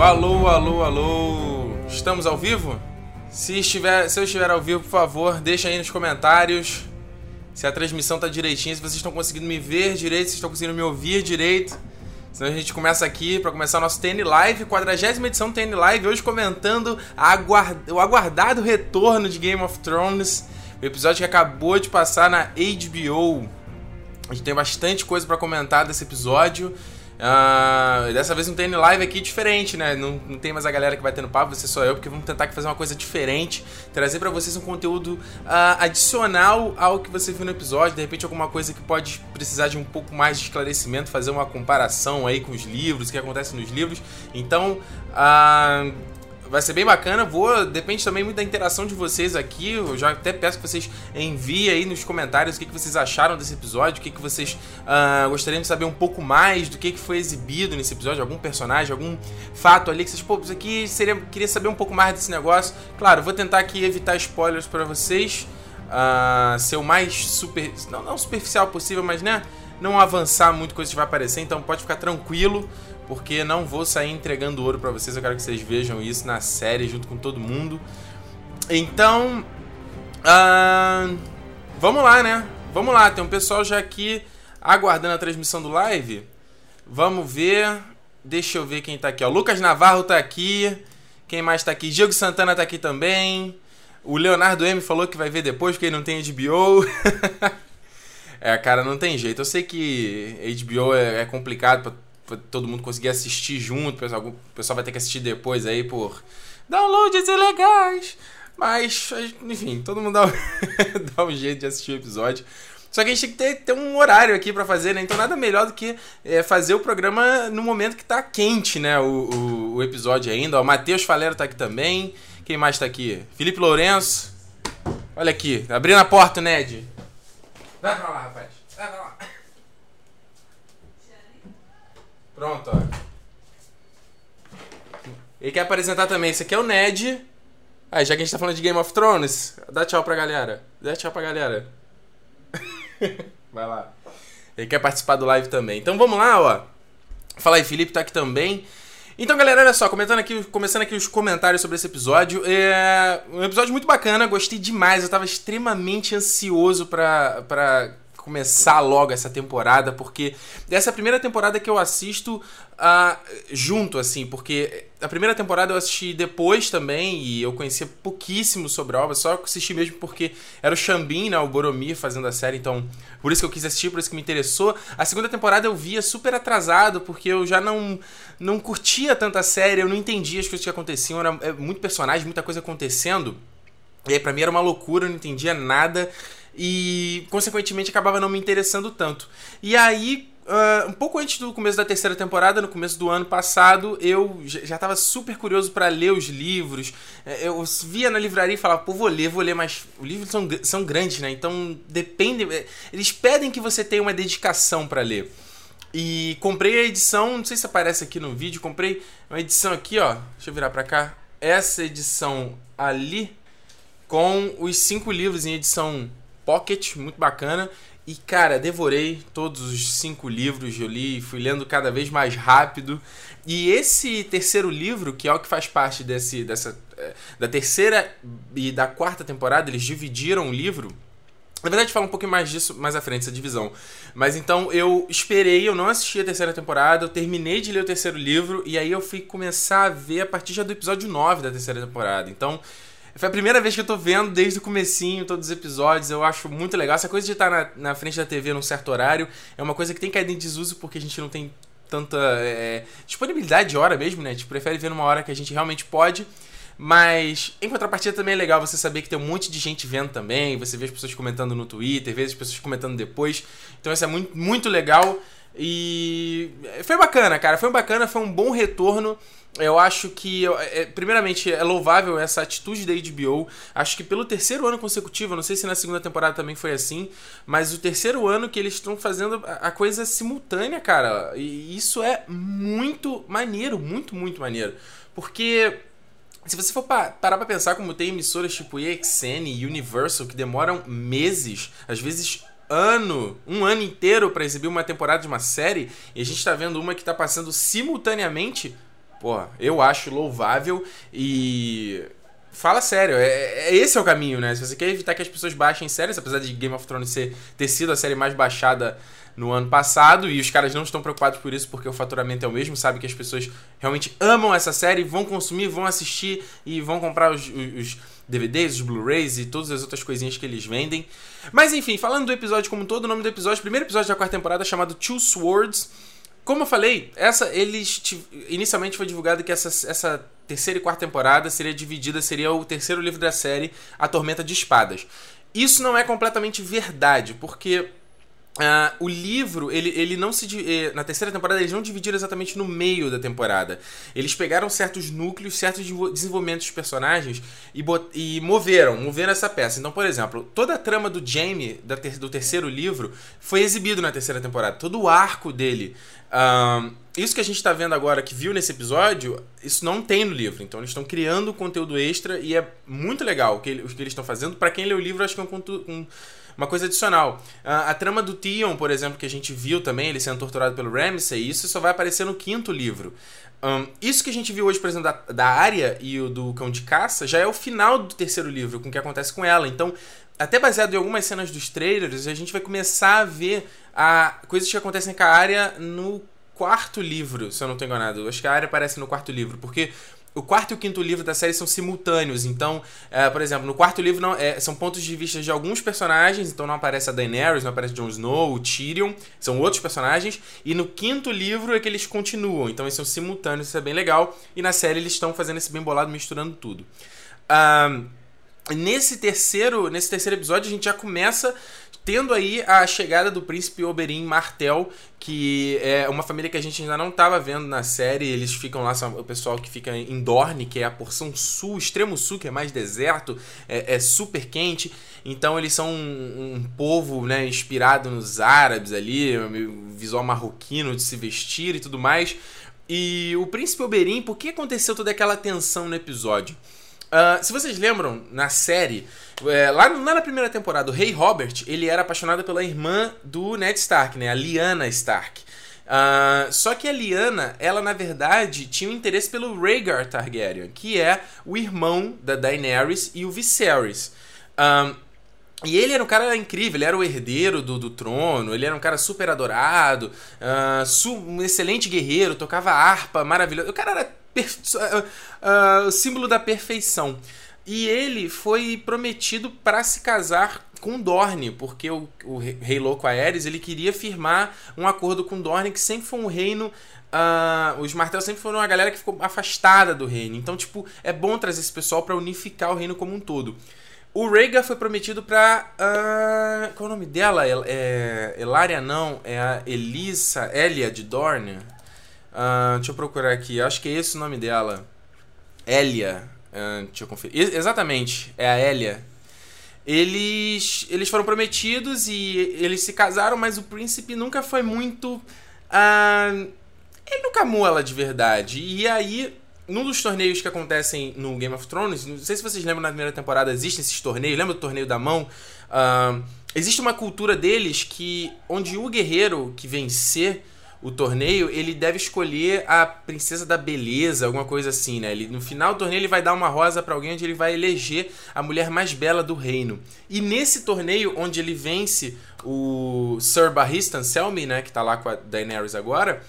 Alô, alô, alô. Estamos ao vivo? Se, estiver, se eu estiver ao vivo, por favor, deixa aí nos comentários se a transmissão tá direitinho, se vocês estão conseguindo me ver direito, se estão conseguindo me ouvir direito. Senão a gente começa aqui para começar o nosso TN Live, 40 edição do TN Live, hoje comentando aguard... o aguardado retorno de Game of Thrones, o episódio que acabou de passar na HBO. A gente tem bastante coisa para comentar desse episódio. Uh, dessa vez não tem live aqui diferente, né? Não, não tem mais a galera que vai ter no papo, ser só eu, porque vamos tentar fazer uma coisa diferente, trazer para vocês um conteúdo uh, adicional ao que você viu no episódio, de repente alguma coisa que pode precisar de um pouco mais de esclarecimento, fazer uma comparação aí com os livros, o que acontece nos livros. Então, uh, vai ser bem bacana. Vou, depende também muito da interação de vocês aqui. Eu já até peço que vocês enviem aí nos comentários o que, que vocês acharam desse episódio, o que, que vocês uh, gostariam de saber um pouco mais do que, que foi exibido nesse episódio, algum personagem, algum fato ali que vocês, pô, isso aqui seria, queria saber um pouco mais desse negócio. Claro, vou tentar aqui evitar spoilers para vocês, uh, ser o mais super, não, não superficial possível, mas né, não avançar muito coisa que vai aparecer. Então pode ficar tranquilo porque não vou sair entregando ouro para vocês. Eu quero que vocês vejam isso na série junto com todo mundo. Então, uh, vamos lá, né? Vamos lá, tem um pessoal já aqui aguardando a transmissão do live. Vamos ver. Deixa eu ver quem tá aqui. Ó. Lucas Navarro tá aqui. Quem mais tá aqui? Diego Santana tá aqui também. O Leonardo M falou que vai ver depois, porque ele não tem HBO. é, cara, não tem jeito. Eu sei que HBO é, é complicado pra todo mundo conseguir assistir junto. O pessoal, o pessoal vai ter que assistir depois aí por downloads ilegais. Mas, enfim, todo mundo dá, dá um jeito de assistir o episódio. Só que a gente tem que ter, ter um horário aqui para fazer, né? Então nada melhor do que é, fazer o programa no momento que tá quente, né? O, o, o episódio ainda. O Matheus Falero tá aqui também. Quem mais tá aqui? Felipe Lourenço. Olha aqui, abrindo a porta, Ned. Vai pra lá, rapaz. Vai pra lá. Pronto, ó. Ele quer apresentar também. Esse aqui é o Ned. Aí, já que a gente tá falando de Game of Thrones, dá tchau pra galera. Dá tchau pra galera. Vai lá. Ele quer participar do live também. Então vamos lá, ó. Fala aí, Felipe tá aqui também. Então, galera, olha só, comentando aqui, começando aqui os comentários sobre esse episódio. É um episódio muito bacana, gostei demais. Eu tava extremamente ansioso pra, pra começar logo essa temporada, porque essa é a primeira temporada que eu assisto uh, junto, assim, porque a primeira temporada eu assisti depois também e eu conhecia pouquíssimo sobre a obra, só assisti mesmo porque era o Xambin, né, o Boromir fazendo a série, então por isso que eu quis assistir, por isso que me interessou. A segunda temporada eu via super atrasado, porque eu já não, não curtia tanta série, eu não entendia as coisas que aconteciam, era é muito personagem, muita coisa acontecendo. E aí pra mim era uma loucura, eu não entendia nada e consequentemente acabava não me interessando tanto. E aí, uh, um pouco antes do começo da terceira temporada, no começo do ano passado, eu já estava super curioso para ler os livros. É, eu via na livraria e falava, pô, vou ler, vou ler, mas os livros são, são grandes, né? Então depende. É, eles pedem que você tenha uma dedicação para ler. E comprei a edição, não sei se aparece aqui no vídeo, comprei uma edição aqui, ó. Deixa eu virar para cá. Essa edição ali com os cinco livros em edição Pocket, muito bacana. E, cara, devorei todos os cinco livros, eu li, fui lendo cada vez mais rápido. E esse terceiro livro, que é o que faz parte desse, dessa, eh, da terceira e da quarta temporada, eles dividiram o livro. Na verdade, fala um pouquinho mais disso mais à frente, essa divisão. Mas então eu esperei, eu não assisti a terceira temporada, eu terminei de ler o terceiro livro, e aí eu fui começar a ver a partir já do episódio 9 da terceira temporada. Então, foi a primeira vez que eu tô vendo desde o comecinho todos os episódios. Eu acho muito legal. Essa coisa de estar na, na frente da TV num certo horário é uma coisa que tem caído em desuso porque a gente não tem tanta é, disponibilidade de hora mesmo, né? A gente prefere ver numa hora que a gente realmente pode. Mas, em contrapartida, também é legal você saber que tem um monte de gente vendo também. Você vê as pessoas comentando no Twitter, vê as pessoas comentando depois. Então, isso é muito, muito legal. E foi bacana, cara. Foi bacana, foi um bom retorno. Eu acho que, é, primeiramente, é louvável essa atitude da HBO. Acho que pelo terceiro ano consecutivo, não sei se na segunda temporada também foi assim, mas o terceiro ano que eles estão fazendo a coisa simultânea, cara. E isso é muito maneiro, muito, muito maneiro. Porque se você for parar pra pensar como tem emissoras tipo EXN e Universal que demoram meses, às vezes ano, um ano inteiro para exibir uma temporada de uma série, e a gente tá vendo uma que tá passando simultaneamente Porra, eu acho louvável e. Fala sério, é, é, esse é o caminho, né? Se você quer evitar que as pessoas baixem séries, apesar de Game of Thrones ser, ter sido a série mais baixada no ano passado, e os caras não estão preocupados por isso porque o faturamento é o mesmo, sabe que as pessoas realmente amam essa série, vão consumir, vão assistir e vão comprar os, os, os DVDs, os Blu-rays e todas as outras coisinhas que eles vendem. Mas enfim, falando do episódio como um todo, o nome do episódio, primeiro episódio da quarta temporada chamado Two Swords. Como eu falei, essa eles inicialmente foi divulgado que essa, essa terceira e quarta temporada seria dividida, seria o terceiro livro da série, A Tormenta de Espadas. Isso não é completamente verdade, porque Uh, o livro, ele, ele não se. Eh, na terceira temporada, eles não dividiram exatamente no meio da temporada. Eles pegaram certos núcleos, certos desenvolvimentos dos personagens e, e moveram, moveram essa peça. Então, por exemplo, toda a trama do Jamie, da ter, do terceiro livro, foi exibido na terceira temporada. Todo o arco dele. Uh, isso que a gente está vendo agora, que viu nesse episódio, isso não tem no livro. Então, eles estão criando conteúdo extra e é muito legal o que, o que eles estão fazendo. para quem lê o livro, acho que é um, um uma coisa adicional. A, trama do Theon, por exemplo, que a gente viu também, ele sendo torturado pelo Ramsay, isso só vai aparecer no quinto livro. Um, isso que a gente viu hoje, por exemplo, da, da Arya e o do Cão de Caça, já é o final do terceiro livro, com o que acontece com ela. Então, até baseado em algumas cenas dos trailers, a gente vai começar a ver a, coisas que acontecem com a Arya no quarto livro, se eu não estou enganado. Acho que a Arya aparece no quarto livro, porque o quarto e o quinto livro da série são simultâneos. Então, é, por exemplo, no quarto livro não, é, são pontos de vista de alguns personagens. Então não aparece a Daenerys, não aparece Jon Snow, o Tyrion. São outros personagens. E no quinto livro é que eles continuam. Então eles são simultâneos, isso é bem legal. E na série eles estão fazendo esse bem bolado, misturando tudo. Um, nesse terceiro, nesse terceiro episódio a gente já começa tendo aí a chegada do príncipe Oberyn Martel, que é uma família que a gente ainda não estava vendo na série. Eles ficam lá, o pessoal que fica em Dorne, que é a porção sul, extremo sul, que é mais deserto, é, é super quente. Então eles são um, um, povo né, inspirado nos árabes ali, visual marroquino de se vestir e tudo mais. E o príncipe Oberyn, por que aconteceu toda aquela tensão no episódio? Uh, se vocês lembram, na série, é, lá, lá, na primeira temporada, o Rei Robert, ele era apaixonado pela irmã do Ned Stark, né? A Lyanna Stark. Uh, só que a Lyanna, ela na verdade tinha um interesse pelo Rhaegar Targaryen, que é o irmão da Daenerys e o Viserys. Uh, e ele era um cara incrível, ele era o herdeiro do, do trono, ele era um cara super adorado, uh, um excelente guerreiro, tocava harpa maravilhoso. O cara era uh, uh, símbolo da perfeição. E ele foi prometido para se casar com Dorne, porque o, o rei louco Aerys ele queria firmar um acordo com Dorne, que sempre foi um reino. Uh, os Martel sempre foram uma galera que ficou afastada do reino. Então, tipo, é bom trazer esse pessoal para unificar o reino como um todo. O Rhaegar foi prometido pra. Uh, qual é o nome dela? É, Elaria não, é a Elisa Elia de Dorne. Uh, deixa eu procurar aqui. Acho que é esse o nome dela. Elia. Uh, deixa eu conferir. Exatamente, é a Elia. Eles, eles foram prometidos e eles se casaram, mas o príncipe nunca foi muito. Uh, ele nunca amou ela de verdade. E aí, num dos torneios que acontecem no Game of Thrones, não sei se vocês lembram na primeira temporada, existem esses torneios. Lembra do torneio da mão? Uh, existe uma cultura deles que. onde o guerreiro que vencer o torneio, ele deve escolher a princesa da beleza, alguma coisa assim, né? Ele, no final do torneio ele vai dar uma rosa para alguém onde ele vai eleger a mulher mais bela do reino. E nesse torneio onde ele vence o Sir Barristan Selmy, né, que tá lá com a Daenerys agora,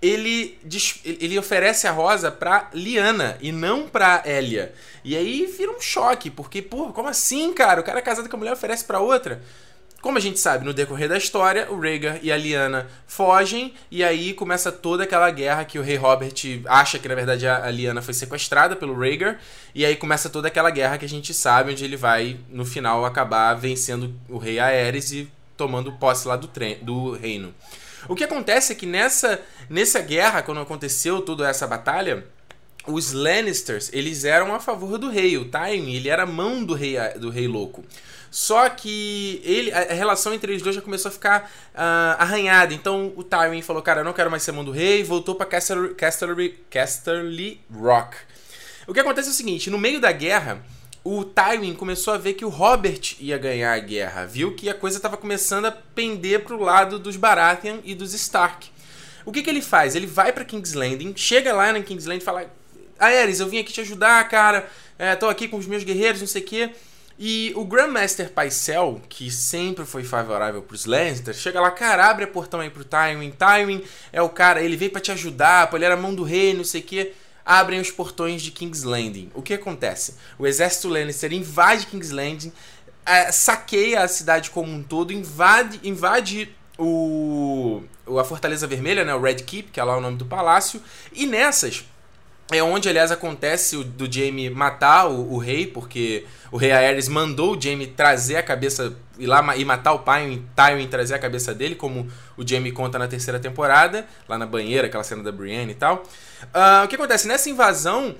ele, ele oferece a rosa pra Liana e não pra Elia. E aí vira um choque, porque, pô, como assim, cara? O cara é casado com a mulher oferece pra outra. Como a gente sabe, no decorrer da história, o Rhaegar e a Lyanna fogem e aí começa toda aquela guerra que o rei Robert acha que na verdade a Lyanna foi sequestrada pelo Rhaegar e aí começa toda aquela guerra que a gente sabe onde ele vai no final acabar vencendo o rei Aerys e tomando posse lá do, do reino. O que acontece é que nessa, nessa guerra, quando aconteceu toda essa batalha, os Lannisters, eles eram a favor do rei, o Tywin, ele era mão do rei, do rei louco. Só que ele, a relação entre eles dois já começou a ficar uh, arranhada. Então o Tywin falou: Cara, eu não quero mais ser mão do rei, voltou pra Casterly, Casterly, Casterly Rock. O que acontece é o seguinte: no meio da guerra, o Tywin começou a ver que o Robert ia ganhar a guerra. Viu que a coisa estava começando a pender pro lado dos Baratheon e dos Stark. O que, que ele faz? Ele vai para King's Landing, chega lá na King's Landing e fala: Aerys, eu vim aqui te ajudar, cara. É, tô aqui com os meus guerreiros, não sei o quê. E o Grandmaster Pycelle, que sempre foi favorável pros Lannister, chega lá, cara, abre a portão aí pro Tywin. Tywin é o cara, ele veio para te ajudar, pô, ele era mão do rei, não sei o quê. Abrem os portões de King's Landing. O que acontece? O exército Lannister invade King's Landing, é, saqueia a cidade como um todo, invade, invade o, a Fortaleza Vermelha, né, o Red Keep, que é lá o nome do palácio, e nessas é onde, aliás, acontece o, do Jaime matar o, o, rei, porque o rei Aerys mandou o Jaime trazer a cabeça, ir lá e matar o pai, Tywin trazer a cabeça dele, como o Jaime conta na terceira temporada, lá na banheira, aquela cena da Brienne e tal. Uh, o que acontece? Nessa invasão,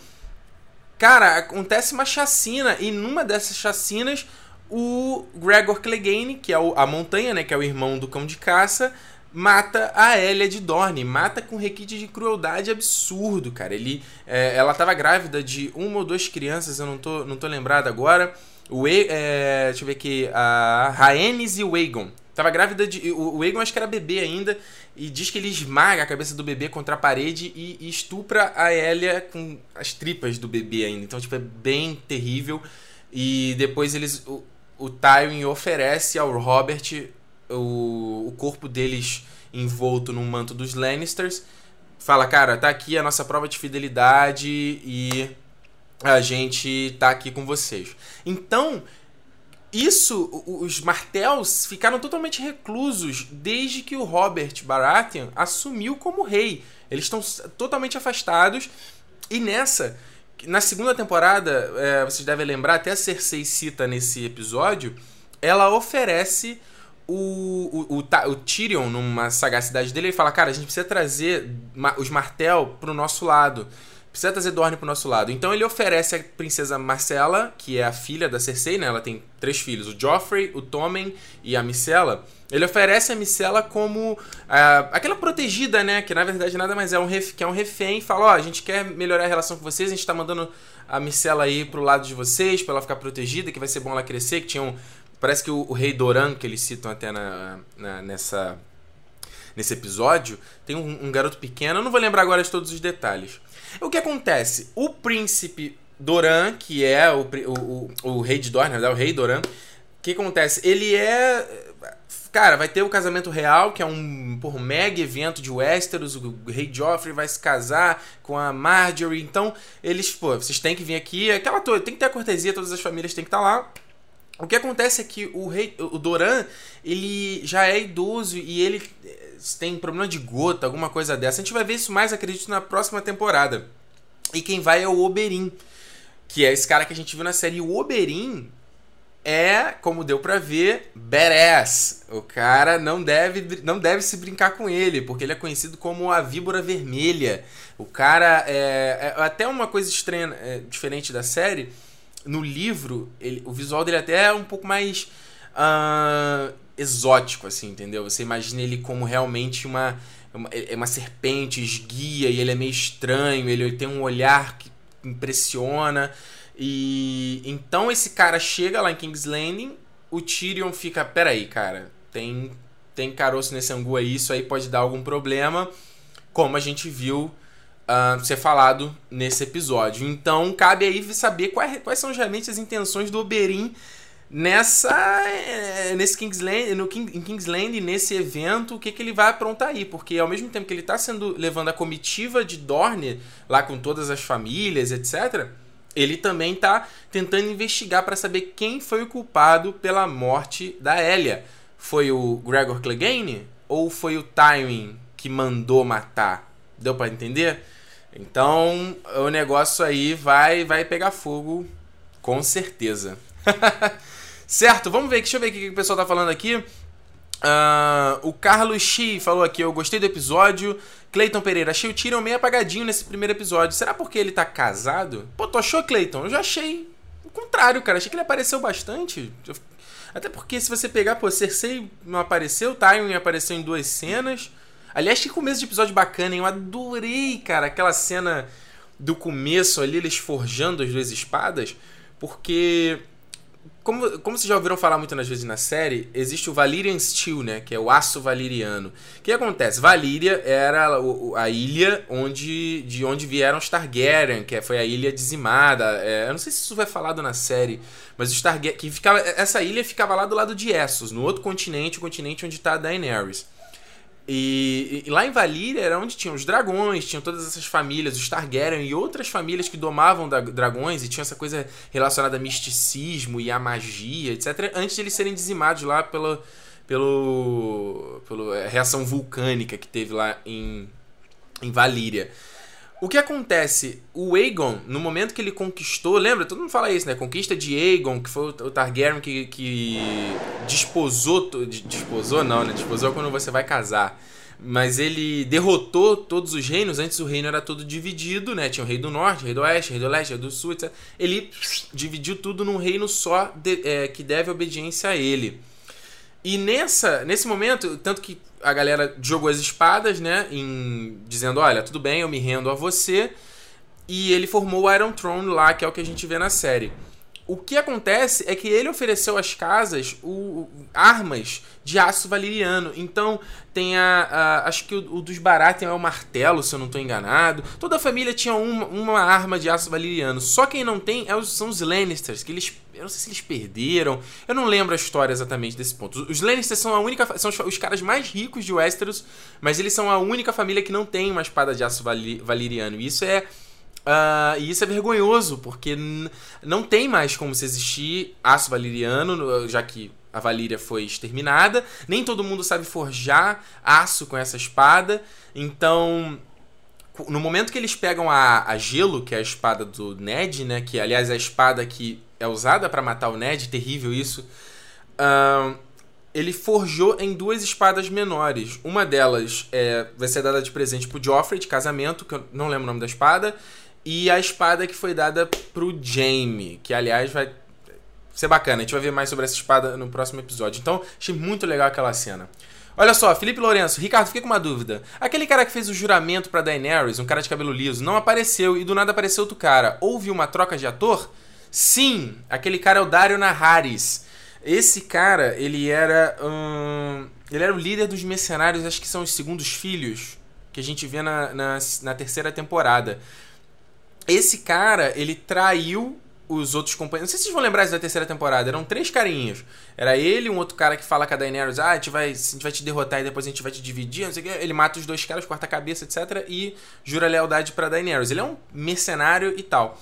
cara, acontece uma chacina, e numa dessas chacinas, o Gregor Clegane, que é o, a montanha, né, que é o irmão do cão de caça, mata a Elia de Dorne, mata com requinte de crueldade absurdo, cara. Ele, é, ela estava grávida de uma ou duas crianças, eu não tô, não tô lembrado agora. O, é, deixa eu ver aqui, a Rhaenys e o Aegon. Tava grávida de. O Aegon acho que era bebê ainda. E diz que ele esmaga a cabeça do bebê contra a parede e, e estupra a Elia com as tripas do bebê ainda. Então, tipo, é bem terrível. E depois eles. O, o Tywin oferece ao Robert o, o corpo deles envolto num manto dos Lannisters. Fala, cara, tá aqui a nossa prova de fidelidade e a gente tá aqui com vocês. Então, isso, os Martells ficaram totalmente reclusos desde que o Robert Baratheon assumiu como rei. Eles estão totalmente afastados e nessa, na segunda temporada, é, vocês devem lembrar, até a Cersei cita nesse episódio, ela oferece o, o, o, o, Tyrion, numa sagacidade dele, ele fala: Cara, a gente precisa trazer os Martel pro nosso lado. Precisa trazer Dorne pro nosso lado. Então ele oferece a princesa Marcela, que é a filha da Cersei, né? Ela tem três filhos: o Joffrey, o Tommen e a Micela. Ele oferece a Micela como uh, aquela protegida, né? Que na verdade nada mais é um, ref, que é um refém. Fala: Ó, oh, a gente quer melhorar a relação com vocês, a gente tá mandando a Micela aí pro lado de vocês, pra ela ficar protegida, que vai ser bom ela crescer, que tinham Parece que o, o, rei Doran, que eles citam até na, na, nessa, nesse episódio, tem um, um, garoto pequeno, eu não vou lembrar agora de todos os detalhes. O que acontece? O príncipe Doran, que é o, o, o, o rei de Dorne, o rei Doran, o que acontece? Ele é. Cara, vai ter o casamento real, que é um, um mega evento de Westeros. O rei Joffrey vai se casar com a Marjorie. Então, eles, pô, vocês têm que vir aqui. Aquela toda, tem que ter a cortesia, todas as famílias têm que estar tá lá. O que acontece é que o rei, o Doran, ele já é idoso e ele eh, tem problema de gota, alguma coisa dessa. A gente vai ver isso mais, acredito, na próxima temporada. E quem vai é o Oberyn, que é esse cara que a gente viu na série. O Oberyn é, como deu pra ver, badass. O cara não deve, não deve se brincar com ele, porque ele é conhecido como a víbora vermelha. O cara é, é até uma coisa estranha, é, diferente da série no livro, ele, o visual dele até é um pouco mais uh, exótico, assim, entendeu? Você imagina ele como realmente uma, uma, é uma serpente esguia e ele é meio estranho, ele, ele tem um olhar que impressiona. E então esse cara chega lá em King's Landing, o Tyrion fica, peraí, cara, tem tem caroço nesse angu aí, isso aí pode dar algum problema, como a gente viu uh, ser falado nesse episódio. Então cabe aí saber quais, quais são realmente as intenções do Oberyn nessa eh, nesse Kingsland, no King, em Kingsland, nesse evento, o que, que ele vai aprontar aí, porque ao mesmo tempo que ele está sendo levando a comitiva de Dorne lá com todas as famílias, etc, ele também está tentando investigar para saber quem foi o culpado pela morte da Elia. Foi o Gregor Clegane ou foi o Tywin que mandou matar? Deu para entender? Então, o negócio aí vai vai pegar fogo com certeza. certo, vamos ver, deixa eu ver o que o pessoal tá falando aqui. Uh, o Carlos Xi falou aqui, eu gostei do episódio. Cleiton Pereira, achei o Tyrion meio apagadinho nesse primeiro episódio. Será porque ele tá casado? Pô, tu achou, Cleiton? Eu já achei o contrário, cara. Achei que ele apareceu bastante. Até porque se você pegar, pô, Cersei não apareceu, Tywin apareceu em duas cenas. Aliás, que começo de episódio bacana, hein? Eu adorei, cara, aquela cena do começo ali, eles forjando as duas espadas, porque como, como vocês já ouviram falar muitas vezes na série, existe o Valyrian Steel, né? Que é o aço valiriano. O que acontece? Valíria era a ilha onde, de onde vieram os Targaryen, que foi a ilha dizimada. É, eu não sei se isso vai falado na série, mas os Targaryen, que ficava, essa ilha ficava lá do lado de Essos, no outro continente, o continente onde está Daenerys. E, e, lá em Valíria era onde tinham os dragões, tinham todas essas famílias, os Targaryen e outras famílias que domavam da, dragões e tinha essa coisa relacionada a misticismo e a magia, etc. Antes de eles serem dizimados lá pela, pelo, pela é, reação vulcânica que teve lá em, em Valíria. O que acontece? O Aegon, no momento que ele conquistou, lembra? Todo mundo fala isso, né? Conquista de Aegon, que foi o Targaryen que, que desposou. Desposou não, né? Desposou quando você vai casar. Mas ele derrotou todos os reinos. Antes o reino era todo dividido, né? Tinha o rei do norte, o rei do oeste, o rei do leste, o rei do sul, etc. Ele dividiu tudo num reino só de, é, que deve obediência a ele. E nessa, nesse momento, tanto que a galera jogou as espadas, né? Em, dizendo, olha, tudo bem, eu me rendo a você. E ele formou o Iron Throne lá, que é o que a gente vê na série. O que acontece é que ele ofereceu às casas o, armas de aço valeriano. Então, tem a. a acho que o, o, dos Baratheon é o martelo, se eu não estou enganado. Toda a família tinha uma, uma arma de aço valeriano. Só quem não tem é os, são os Lannisters, que eles. Eu não sei se eles perderam. Eu não lembro a história exatamente desse ponto. Os Lannisters são a única. São os, os caras mais ricos de Westeros, mas eles são a única família que não tem uma espada de aço valeriano. E isso é Uh, e isso é vergonhoso, porque não tem mais como se existir aço valeriano, já que a Valíria foi exterminada. Nem todo mundo sabe forjar aço com essa espada. Então, no momento que eles pegam a, a Gelo, que é a espada do Ned, né? Que aliás é a espada que é usada para matar o Ned, terrível isso. Uh, ele forjou em duas espadas menores. Uma delas é, vai ser dada de presente pro Joffrey, de casamento, que eu não lembro o nome da espada. E a espada que foi dada pro Jaime, que aliás vai ser bacana. A gente vai ver mais sobre essa espada no próximo episódio. Então, achei muito legal aquela cena. Olha só, Felipe Lourenço, Ricardo, fiquei com uma dúvida. Aquele cara que fez o juramento pra Daenerys, um cara de cabelo liso, não apareceu e do nada apareceu outro cara. Houve uma troca de ator? Sim, aquele cara é o Dario Naharis. Esse cara, ele era. Hum, ele era o líder dos mercenários, acho que são os segundos filhos, que a gente vê na, na, na terceira temporada. Esse cara, ele traiu os outros companheiros. Não sei se vocês vão lembrar isso da terceira temporada. Eram três carinhos. Era ele, um outro cara que fala com a Daenerys, ah, a gente vai, a gente vai te derrotar e depois a gente vai te dividir, não sei o quê. Ele mata os dois caras, corta a cabeça, etc. E jura lealdade pra Daenerys. Ele é um mercenário e tal.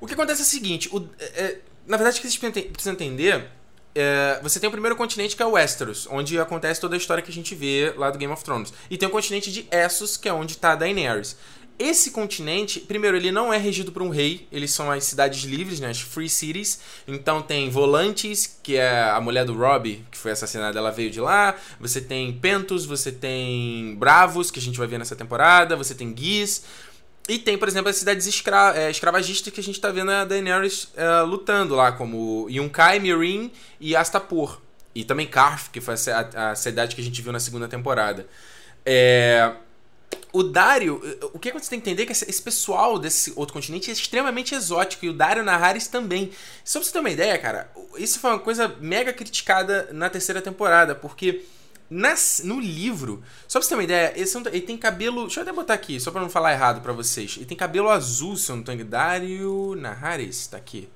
O que acontece é o seguinte, o, é, é na verdade, o que vocês precisam entender é, você tem o primeiro continente que é o Westeros, onde acontece toda a história que a gente vê lá do Game of Thrones. E tem o continente de Essos, que é onde está a Daenerys. Esse continente, primeiro, ele não é regido por um rei, eles são as cidades livres, né, as free cities. Então tem Volantes, que é a mulher do Robbie, que foi assassinada, ela veio de lá. Você tem Pentos, você tem Bravos, que a gente vai ver nessa temporada. Você tem Guis. E tem, por exemplo, as cidades escra é, escravagistas que a gente tá vendo a Daenerys é, lutando lá, como Yunkai, Meereen e Astapor. E também Karth, que foi a, a, cidade que a gente viu na segunda temporada. É o Dario, o que você tem que entender é que esse pessoal desse outro continente é extremamente exótico e o Dario Naharis também. Só pra você ter uma ideia, cara, isso foi uma coisa mega criticada na terceira temporada, porque nas, no livro, só pra você ter uma ideia, ele tem cabelo. Deixa eu até botar aqui, só pra não falar errado para vocês. Ele tem cabelo azul, se eu não tô. Dario Naharis, tá aqui.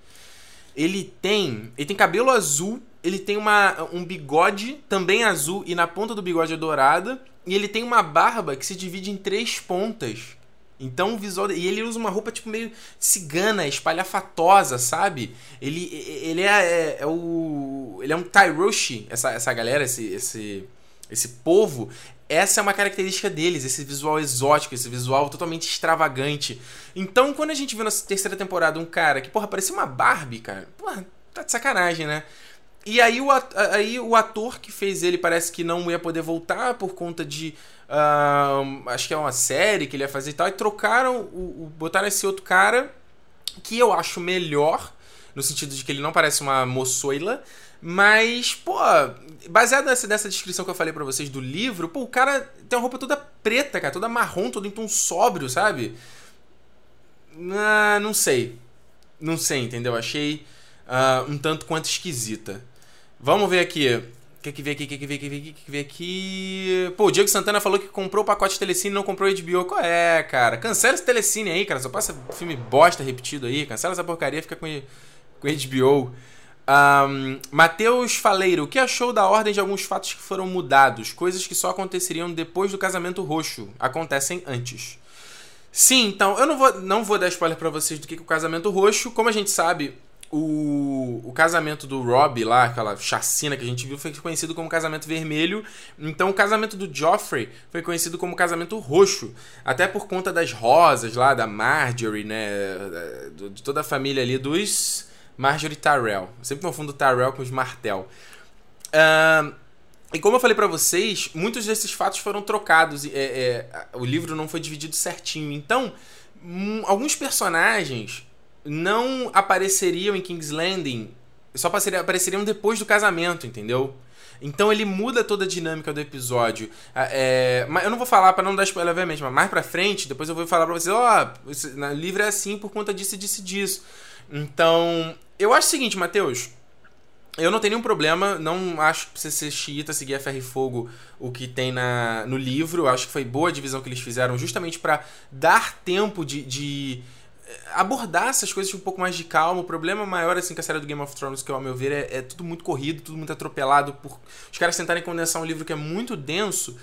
Ele tem. Ele tem cabelo azul, ele tem uma, um bigode também azul e na ponta do bigode é dourada e ele tem uma barba que se divide em três pontas. Então o visual. E ele usa uma roupa tipo meio cigana, espalhafatosa, sabe? Ele, ele é, é, é o. Ele é um Tyroshi, essa, essa galera, esse, esse, esse povo. Essa é uma característica deles, esse visual exótico, esse visual totalmente extravagante. Então, quando a gente viu na terceira temporada um cara que, porra, parecia uma Barbie, cara, porra, tá de sacanagem, né? E aí o, aí o ator que fez ele parece que não ia poder voltar por conta de. Uh, acho que é uma série que ele ia fazer e tal. E trocaram, o, o, botaram esse outro cara, que eu acho melhor, no sentido de que ele não parece uma moçoila. Mas, pô, baseado nessa, nessa descrição que eu falei para vocês do livro, pô, o cara tem uma roupa toda preta, cara, toda marrom, todo em tom sóbrio, sabe? Ah, não sei. Não sei, entendeu? Achei uh, um tanto quanto esquisita. Vamos ver aqui. O que que vê aqui, o que que vê aqui, o que que vê aqui... Pô, o Diego Santana falou que comprou o pacote Telecine e não comprou HBO. Qual é, cara? Cancela esse Telecine aí, cara. Só passa filme bosta repetido aí. Cancela essa porcaria, fica com, com HBO. Um, Matheus Faleiro, o que achou da ordem de alguns fatos que foram mudados? Coisas que só aconteceriam depois do casamento roxo. Acontecem antes. Sim, então, eu não vou, não vou dar spoiler para vocês do que é o casamento roxo. Como a gente sabe, o, o casamento do Rob lá, aquela chacina que a gente viu, foi conhecido como casamento vermelho. Então o casamento do Joffrey foi conhecido como casamento roxo. Até por conta das rosas lá, da Marjorie, né? De toda a família ali dos Marjorie Tyrell. Eu sempre confundo Tyrell com os Martel. Uh, e como eu falei para vocês, muitos desses fatos foram trocados. É, é, o livro não foi dividido certinho. Então, um, alguns personagens não apareceriam em King's Landing, só apareceriam depois do casamento, entendeu? Então ele muda toda a dinâmica do episódio. É, mas eu não vou falar para não dar spoiler, obviamente, mas mais pra frente, depois eu vou falar pra vocês: ó, oh, livro é assim por conta disso e disso e disso. Então, eu acho o seguinte, Matheus. Eu não tenho nenhum problema, não acho que precisa ser xiita, seguir a ferro e fogo o que tem na, no livro. Eu acho que foi boa a divisão que eles fizeram, justamente para dar tempo de, de abordar essas coisas com um pouco mais de calma. O problema maior, assim, com a série do Game of Thrones, que ao meu ver, é, é tudo muito corrido, tudo muito atropelado. por Os caras tentarem condensar um livro que é muito denso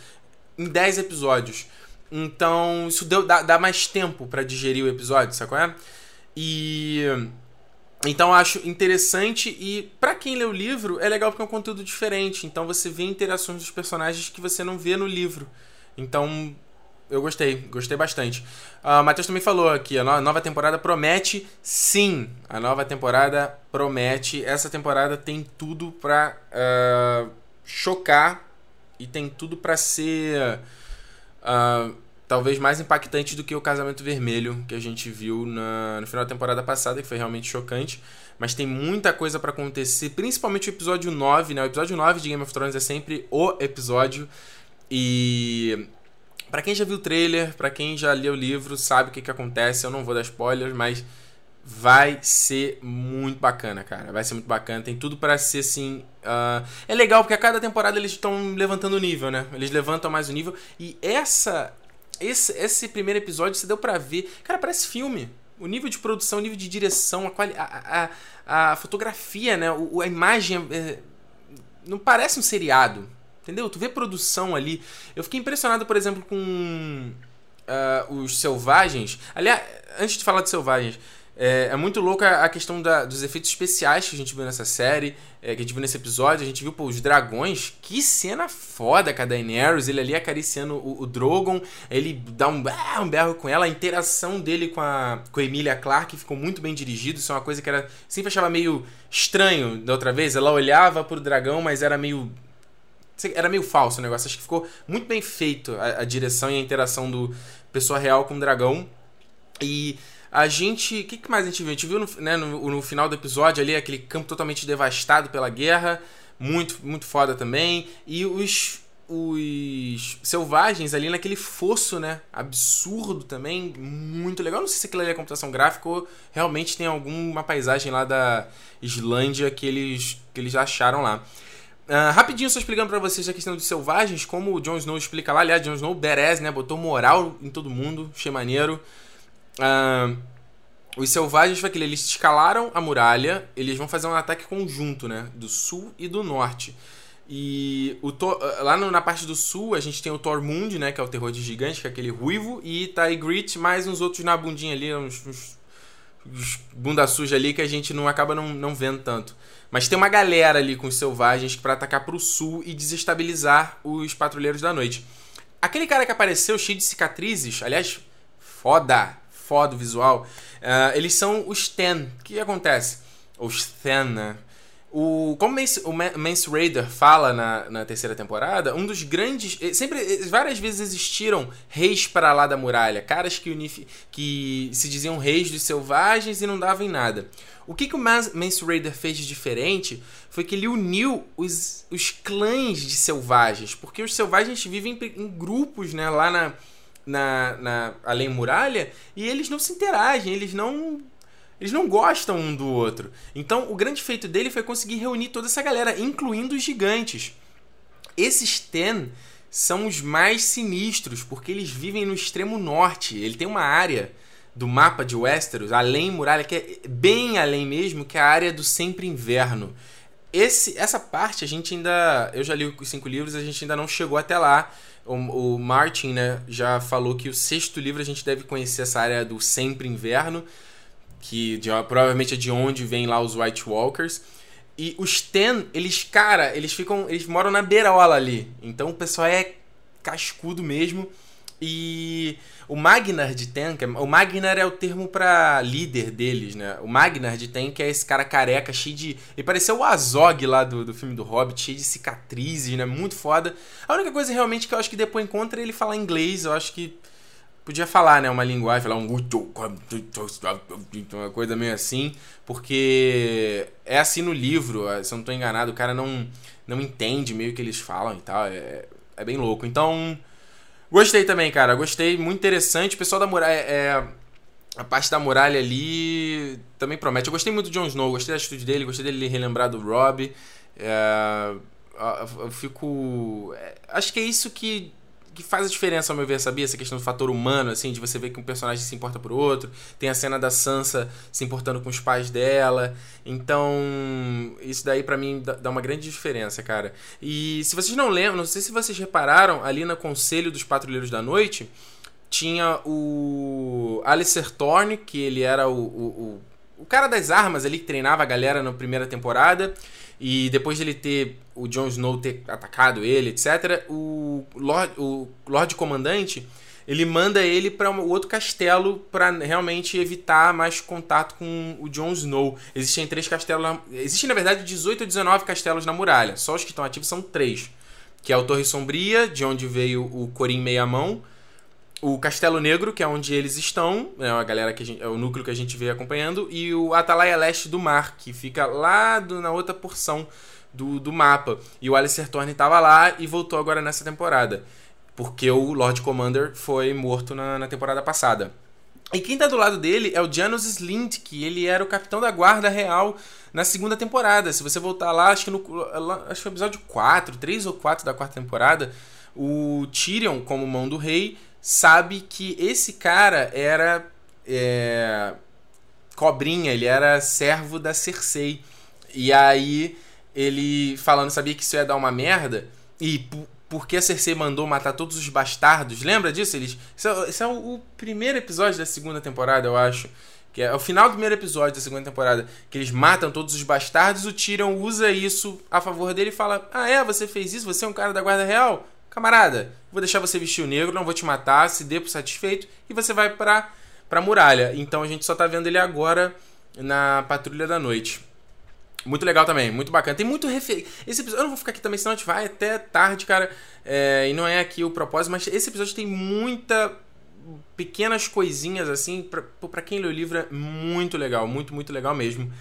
em 10 episódios. Então, isso deu, dá, dá mais tempo para digerir o episódio, sabe qual é? E. Então acho interessante e para quem lê o livro é legal porque é um conteúdo diferente. Então você vê interações dos personagens que você não vê no livro. Então eu gostei, gostei bastante. Uh, Matheus também falou aqui, a nova temporada promete, sim, a nova temporada promete. Essa temporada tem tudo pra uh, chocar e tem tudo pra ser uh, talvez mais impactante do que o Casamento Vermelho que a gente viu na, no final da temporada passada, que foi realmente chocante. Mas tem muita coisa para acontecer, principalmente o episódio 9, né? O episódio 9 de Game of Thrones é sempre o episódio. E para quem já viu o trailer, para quem já leu o livro, sabe o que, que acontece. Eu não vou dar spoilers, mas vai ser muito bacana, cara. Vai ser muito bacana. Tem tudo para ser assim. Uh... É legal porque a cada temporada eles estão levantando o nível, né? Eles levantam mais o nível. E essa. Esse, esse primeiro episódio você deu para ver. Cara, parece filme. O nível de produção, o nível de direção, a, quali a, a, a fotografia, né? O, a imagem. É... Não parece um seriado Entendeu? Tu vê produção ali. Eu fiquei impressionado, por exemplo, com uh, os selvagens. Aliás, antes de falar de selvagens, é, é muito louca a questão da, dos efeitos especiais que a gente viu nessa série, é, que a gente viu nesse episódio. A gente viu pô, os dragões. Que cena foda com a Daenerys. Ele ali acariciando o, o Drogon. Ele dá um, ah, um berro com ela. A interação dele com a, com a Emilia Clarke ficou muito bem dirigido. Isso é uma coisa que era sempre achava meio estranho da outra vez. Ela olhava pro dragão, mas era meio era meio falso o negócio. Acho que ficou muito bem feito a, a direção e a interação do pessoa real com o dragão. E a gente. O que, que, mais a gente viu? A gente viu no, né, no, no, final do episódio ali aquele campo totalmente devastado pela guerra. Muito, muito foda também. E os. Os selvagens ali naquele fosso, né? Absurdo também. Muito legal. Não sei se aquilo ali é computação gráfica ou realmente tem alguma paisagem lá da Islândia que eles, que eles acharam lá. Uh, rapidinho, só explicando para vocês a questão dos selvagens, como o Jon Snow explica lá. Aliás, Jon Snow, Beres, né? Botou moral em todo mundo, achei maneiro. Uh, os selvagens foi aquele, eles escalaram a muralha, eles vão fazer um ataque conjunto, né? Do sul e do norte. E o Thor, ah, lá no, na parte do sul a gente tem o Tormund, né? Que é o terror de gigante, que é aquele ruivo. E tá Ygritte, mais uns outros na bundinha ali, uns, uns, uns bunda suja ali que a gente não acaba não, não vendo tanto. Mas tem uma galera ali com os selvagens para atacar pro sul e desestabilizar os patrulheiros da noite. Aquele cara que apareceu cheio de cicatrizes, aliás, foda, foda o visual. Uh, eles são os Ten. O que acontece? Os Ten, né? O, como o Mance Raider fala na, na terceira temporada, um dos grandes. Eh, sempre, eh, várias vezes existiram reis para lá da muralha, caras que, unif, que se diziam reis dos selvagens e não davam em nada. O que, que o Mance Raider fez de diferente foi que ele uniu os, os clãs de selvagens, porque os selvagens vivem em grupos né, lá na, na, na além muralha e eles não se interagem, eles não Eles não gostam um do outro. Então, o grande feito dele foi conseguir reunir toda essa galera, incluindo os gigantes. Esses Ten são os mais sinistros, porque eles vivem no extremo norte. Ele tem uma área do mapa de Westeros, além muralha, que é bem além mesmo, que é a área do sempre inverno. Esse, essa parte a gente ainda. Eu já li os cinco livros, a gente ainda não chegou até lá. O, o Martin né, já falou que o sexto livro a gente deve conhecer essa área do sempre inverno, que de, provavelmente é de onde vem lá os White Walkers. E os Ten, eles, cara, eles ficam. Eles moram na beirola ali. Então o pessoal é cascudo mesmo. E o Magnar de Ten, é, o Magnar é o termo para líder deles, né? O Magnar de Ten, que é esse cara careca, cheio de. Ele pareceu o Azog lá do, do filme do Hobbit, cheio de cicatrizes, né? Muito foda. A única coisa realmente que eu acho que depois encontra é ele falar inglês. Eu acho que podia falar, né, uma linguagem, falar um uma coisa meio assim, porque é assim no livro, se eu não tô enganado, o cara não não entende meio que eles falam e tal, é, é bem louco. Então, gostei também, cara, gostei, muito interessante. O pessoal da muralha, é, é, a parte da muralha ali também promete. Eu gostei muito do Jon Snow, gostei da atitude dele, gostei dele relembrar do Robb. É, eu fico. É, acho que é isso que que faz a diferença, ao meu ver, sabia? Essa questão do fator humano, assim, de você ver que um personagem se importa por outro. Tem a cena da Sansa se importando com os pais dela. Então, isso daí para mim dá uma grande diferença, cara. E se vocês não lembram, não sei se vocês repararam, ali no Conselho dos Patrulheiros da Noite, tinha o Alistair Thorne, que ele era o, o, o, o cara das armas ali, que treinava a galera na primeira temporada. E depois de ele ter o Jon Snow ter atacado ele, etc., o Lord, o Lord Comandante ele manda ele para um outro castelo para realmente evitar mais contato com o Jon Snow. Existem três castelos. Existem, na verdade, 18 ou 19 castelos na muralha. Só os que estão ativos são três. Que é o Torre Sombria, de onde veio o Corim Meia-Mão o Castelo Negro, que é onde eles estão, é a galera que gente, é o núcleo que a gente vê acompanhando, e o Atalaia Leste do Mar, que fica lá do, na outra porção do, do mapa. E o Alistair Thorne estava lá e voltou agora nessa temporada, porque o Lord Commander foi morto na, na temporada passada. E quem tá do lado dele é o Janus Slint, que ele era o capitão da guarda real na segunda temporada. Se você voltar lá, acho que no acho que no episódio 4, 3 ou 4 da quarta temporada, o Tyrion, como mão do rei, sabe que esse cara era é, cobrinha, ele era servo da Cersei. E aí ele falando, sabia que isso ia dar uma merda. E porque a Cersei mandou matar todos os bastardos, lembra disso? Eles, isso é, é o primeiro episódio da segunda temporada, eu acho. Que é o final do primeiro episódio da segunda temporada, que eles matam todos os bastardos, o Tyrion usa isso a favor dele e fala: Ah, é? Você fez isso? Você é um cara da guarda real? Camarada, vou deixar você vestir o negro, não vou te matar, se dê por satisfeito, e você vai pra, pra muralha. Então a gente só tá vendo ele agora na Patrulha da Noite. Muito legal também, muito bacana. Tem muito refer... Esse episódio, eu não vou ficar aqui também, senão a gente vai até tarde, cara. É, e não é aqui o propósito, mas esse episódio tem muita pequenas coisinhas assim, pra quem lê o livro é muito legal, muito, muito legal mesmo.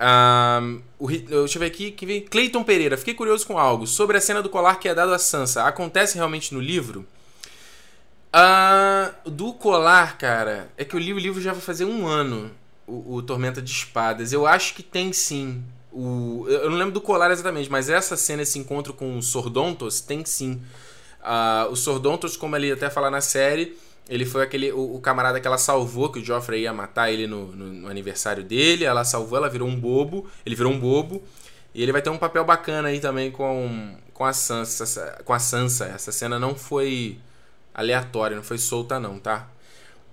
Um, o, deixa eu ver aqui, que vem. Cleiton Pereira, fiquei curioso com algo. Sobre a cena do colar que é dado a Sansa. Acontece realmente no livro? Uh, do colar, cara, é que eu li o livro já vai fazer um ano. O, o, Tormenta de Espadas. Eu acho que tem sim. O, eu não lembro do colar exatamente, mas essa cena, esse encontro com o Sordontos, tem sim. Uh, o Sordontos, como ele até fala na série ele foi aquele o, o, camarada que ela salvou, que o Joffrey ia matar ele no, no, no, aniversário dele. Ela salvou, ela virou um bobo. Ele virou um bobo. E ele vai ter um papel bacana aí também com, com a Sansa. Com a Sansa. Essa cena não foi aleatória, não foi solta não, tá?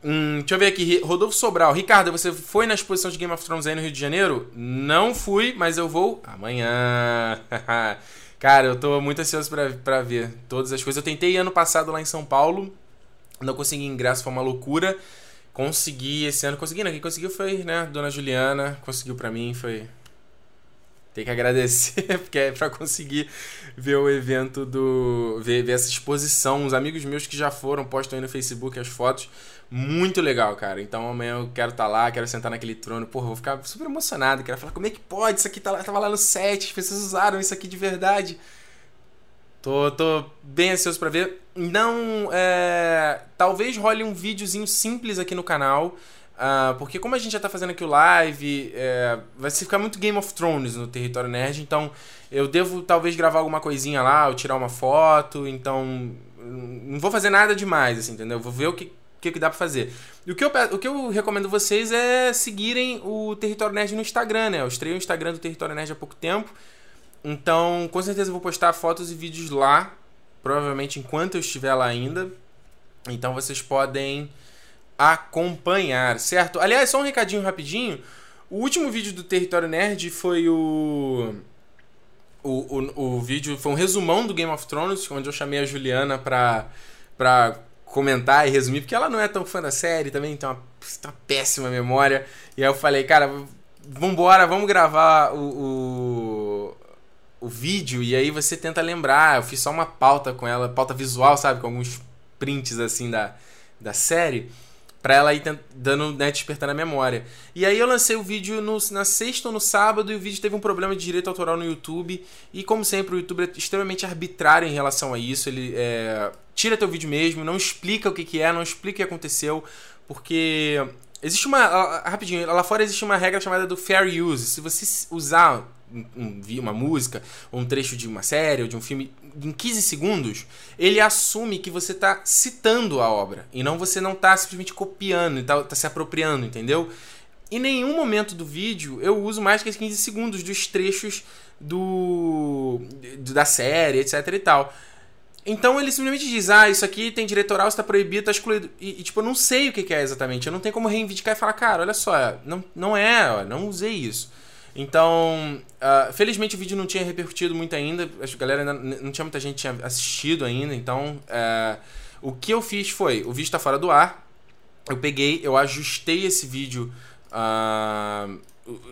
Hum, deixa eu ver aqui. Rodolfo Sobral. Ricardo, você foi na exposição de Game of Thrones aí no Rio de Janeiro? Não fui, mas eu vou amanhã. Cara, eu tô muito ansioso para ver todas as coisas. Eu tentei ano passado lá em São Paulo não consegui ingresso, foi uma loucura. Consegui esse ano, consegui, quem conseguiu foi, né, Dona Juliana, conseguiu para mim, foi tem que agradecer, porque é pra conseguir ver o evento do. Ver, ver, essa exposição. Os amigos meus que já foram postam aí no Facebook as fotos. Muito legal, cara. Então amanhã eu quero estar tá lá, quero sentar naquele trono. Porra, vou ficar super emocionado. Quero falar como é que pode? Isso aqui tá lá, tava lá no set, as pessoas usaram isso aqui de verdade. Tô, tô bem ansioso para ver. Não. É, talvez role um videozinho simples aqui no canal. Uh, porque como a gente já tá fazendo aqui o live, é, vai ficar muito Game of Thrones no Território Nerd, então eu devo talvez gravar alguma coisinha lá, ou tirar uma foto, então não vou fazer nada demais, assim, entendeu? Vou ver o que, que, que dá pra fazer. E o que, eu, o que eu recomendo vocês é seguirem o Território Nerd no Instagram, né? Eu estreiei o Instagram do Território Nerd há pouco tempo, então com certeza vou postar fotos e vídeos lá, provavelmente enquanto eu estiver lá ainda. Então vocês podem acompanhar, certo? Aliás, só um recadinho rapidinho. O último vídeo do Território Nerd foi o. O, o, o vídeo foi um resumão do Game of Thrones, onde eu chamei a Juliana pra, pra comentar e resumir, porque ela não é tão fã da série também, tem uma, tem uma péssima memória. E aí eu falei, cara, vambora, vamos gravar o, o, o, vídeo e aí você tenta lembrar. Eu fiz só uma pauta com ela, pauta visual, sabe? Com alguns prints assim da, da série para ela ir dando, né, despertando a memória. E aí eu lancei o vídeo no, na sexta ou no sábado e o vídeo teve um problema de direito autoral no YouTube. E como sempre, o YouTube é extremamente arbitrário em relação a isso. Ele é, tira teu vídeo mesmo, não explica o que, que é, não explica o que aconteceu, porque existe uma. Rapidinho, lá fora existe uma regra chamada do fair use. Se você usar um, uma música, ou um trecho de uma série, ou de um filme, em 15 segundos, ele assume que você está citando a obra. E não você não está simplesmente copiando e está tá se apropriando, entendeu? Em nenhum momento do vídeo eu uso mais que 15 segundos dos trechos do da série, etc e tal. Então ele simplesmente diz: Ah, isso aqui tem diretoral, está proibido, está excluído. E, e, tipo, eu não sei o que, que é exatamente. Eu não tenho como reivindicar e falar, cara, olha só, não, não é, não usei isso. Então, uh, felizmente o vídeo não tinha repercutido muito ainda, a galera ainda não tinha muita gente tinha assistido ainda, então uh, o que eu fiz foi, o vídeo está fora do ar, eu peguei, eu ajustei esse vídeo, uh,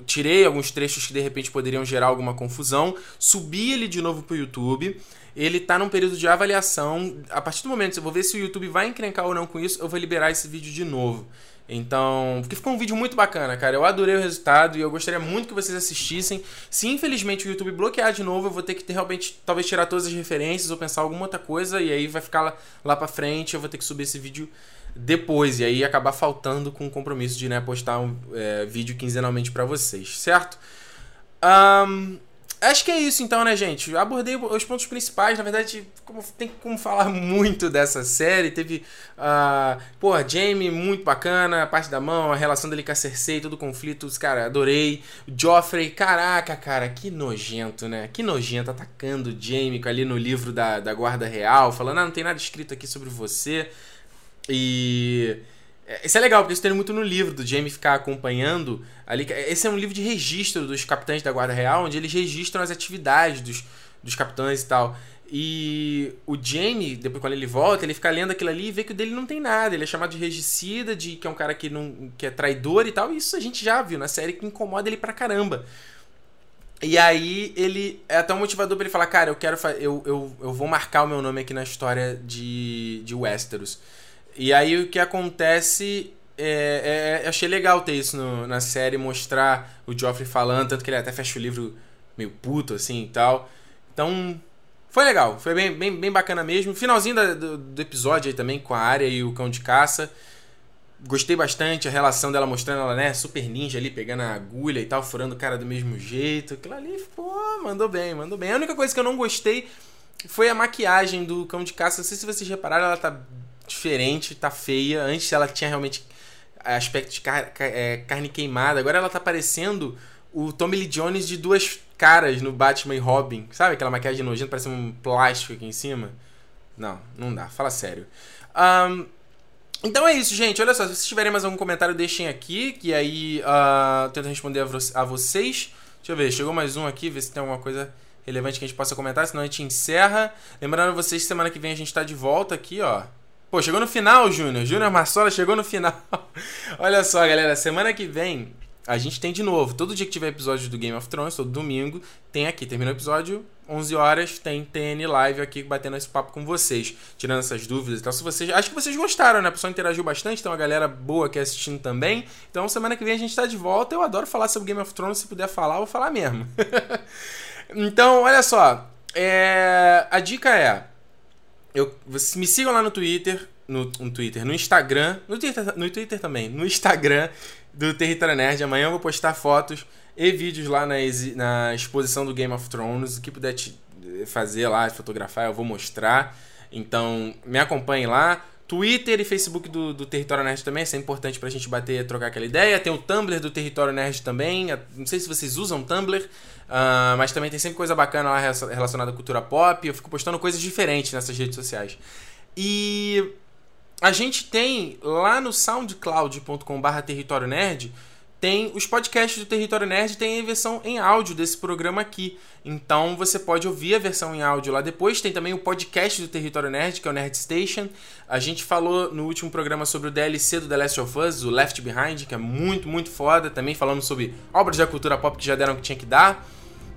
tirei alguns trechos que de repente poderiam gerar alguma confusão, subi ele de novo para o YouTube, ele está num período de avaliação, a partir do momento, eu vou ver se o YouTube vai encrencar ou não com isso, eu vou liberar esse vídeo de novo. Então, porque ficou um vídeo muito bacana, cara. Eu adorei o resultado e eu gostaria muito que vocês assistissem. Se infelizmente o YouTube bloquear de novo, eu vou ter que ter, realmente talvez tirar todas as referências ou pensar alguma outra coisa e aí vai ficar lá, lá pra frente. Eu vou ter que subir esse vídeo depois e aí acabar faltando com o compromisso de né, postar um é, vídeo quinzenalmente para vocês, certo? Um, Acho que é isso então, né, gente? Eu abordei os pontos principais. Na verdade, como, tem como falar muito dessa série. Teve. Uh, pô, Jamie, muito bacana. A parte da mão, a relação dele com a Cersei, todo o conflito. Cara, adorei. Joffrey, caraca, cara, que nojento, né? Que nojento atacando o Jamie ali no livro da, da Guarda Real, falando: ah, não tem nada escrito aqui sobre você. E. É, isso é legal, porque isso tem muito no livro do Jamie ficar acompanhando ali. Esse é um livro de registro dos capitães da Guarda Real, onde eles registram as atividades dos, dos capitães e tal. E o Jamie, depois quando ele volta, ele fica lendo aquilo ali e vê que o dele não tem nada. Ele é chamado de regicida, de que é um cara que, não, que é traidor e tal. E isso a gente já viu na série que incomoda ele pra caramba. E aí ele é até um motivador para ele falar, cara, eu quero eu, eu, eu vou marcar o meu nome aqui na história de, de Westeros. E aí o que acontece. É, é, achei legal ter isso no, na série, mostrar o Joffrey falando, tanto que ele até fecha o livro meio puto assim e tal. Então, foi legal, foi bem, bem, bem bacana mesmo. Finalzinho da, do, do, episódio aí também com a área e o cão de caça. Gostei bastante a relação dela mostrando ela, né, super ninja ali, pegando a agulha e tal, furando o cara do mesmo jeito. Aquilo ali, pô, mandou bem, mandou bem. A única coisa que eu não gostei foi a maquiagem do cão de caça. Não sei se vocês repararam, ela tá diferente, tá feia. Antes ela tinha realmente aspecto de car é, carne queimada. Agora ela tá parecendo o Tommy Lee Jones de duas caras no Batman e Robin. Sabe aquela maquiagem nojenta, parece um plástico aqui em cima? Não, não dá. Fala sério. Um, então é isso, gente. Olha só, se vocês tiverem mais algum comentário, deixem aqui, que aí uh, tento responder a, vo a, vocês. Deixa eu ver, chegou mais um aqui, ver se tem alguma coisa relevante que a gente possa comentar, senão a gente encerra. Lembrando vocês, semana que vem a gente tá de volta aqui, ó. Pô, chegou no final, Júnior. Júnior Marsola chegou no final. Olha só, galera. Semana que vem a gente tem de novo. Todo dia que tiver episódio do Game of Thrones, todo domingo, tem aqui. Termina o episódio, 11 horas, tem TN Live aqui batendo esse papo com vocês. Tirando essas dúvidas e tal. Se vocês, acho que vocês gostaram, né? A pessoa interagiu bastante, tem uma galera boa aqui assistindo também. Então semana que vem a gente tá de volta. Eu adoro falar sobre Game of Thrones. Se puder falar, eu vou falar mesmo. então, olha só. É... A dica é eu, me sigam lá no Twitter, No, no Twitter, no Instagram. No Twitter, no Twitter também. No Instagram do Território Nerd. Amanhã eu vou postar fotos e vídeos lá na, na exposição do Game of Thrones. O que puder te fazer lá, fotografar, eu vou mostrar. Então, me acompanhe lá. Twitter e Facebook do, do Território Nerd também, isso é importante pra gente bater trocar aquela ideia. Tem o Tumblr do Território Nerd também. Não sei se vocês usam Tumblr, uh, mas também tem sempre coisa bacana lá relacionada à cultura pop. Eu fico postando coisas diferentes nessas redes sociais. E a gente tem lá no soundcloud.com/barra Território Nerd tem os podcasts do Território Nerd, tem a versão em áudio desse programa aqui. Então você pode ouvir a versão em áudio lá depois. Tem também o podcast do Território Nerd, que é o Nerd Station. A gente falou no último programa sobre o DLC do The Last of Us, o Left Behind, que é muito, muito foda. Também falamos sobre obras da cultura pop que já deram o que tinha que dar.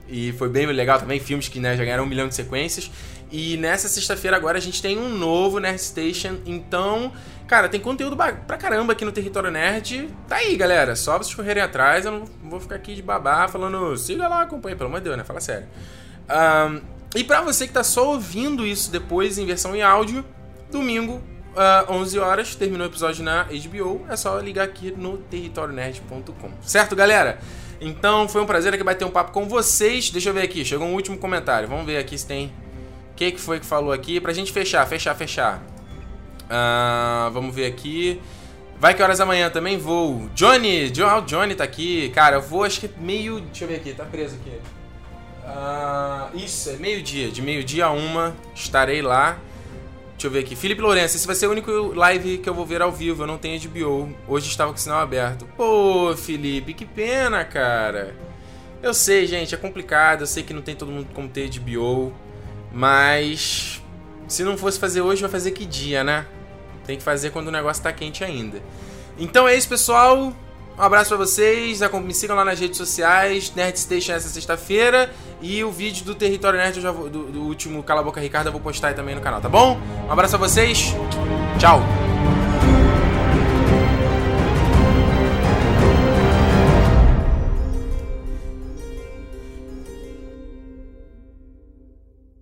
E foi bem legal também, filmes que né, já ganharam um milhão de sequências. E nessa sexta-feira agora a gente tem um novo Nerd Station. Então Cara, tem conteúdo pra caramba aqui no Território Nerd. Tá aí, galera. Só vocês correrem atrás. Eu não vou ficar aqui de babá falando, siga lá, acompanha. Pelo amor de Deus, né? Fala sério. Um, e pra você que tá só ouvindo isso depois em versão em áudio, domingo, uh, 11 horas, terminou o episódio na HBO. É só ligar aqui no territorionerd.com. Certo, galera? Então foi um prazer aqui bater um papo com vocês. Deixa eu ver aqui, chegou um último comentário. Vamos ver aqui se tem. O que, que foi que falou aqui? Pra gente fechar, fechar, fechar. Uh, vamos ver aqui. Vai que horas amanhã também vou. Johnny, John, Johnny tá aqui. Cara, eu vou acho que meio. Deixa eu ver aqui, tá preso aqui. Uh, isso, é meio-dia. De meio-dia a uma estarei lá. Deixa eu ver aqui. Felipe Lourenço, esse vai ser o único live que eu vou ver ao vivo. Eu não tenho HBO. Hoje estava com o sinal aberto. Pô, Felipe, que pena, cara. Eu sei, gente, é complicado. Eu sei que não tem todo mundo como ter HBO. Mas. Se não fosse fazer hoje, vai fazer que dia, né? Tem que fazer quando o negócio tá quente ainda. Então é isso, pessoal. Um abraço para vocês. Me sigam lá nas redes sociais. Nerd Station essa sexta-feira. E o vídeo do Território Nerd vou, do, do, último Cala Boca Ricardo eu vou postar aí também no canal, tá bom? Um abraço a vocês. Tchau.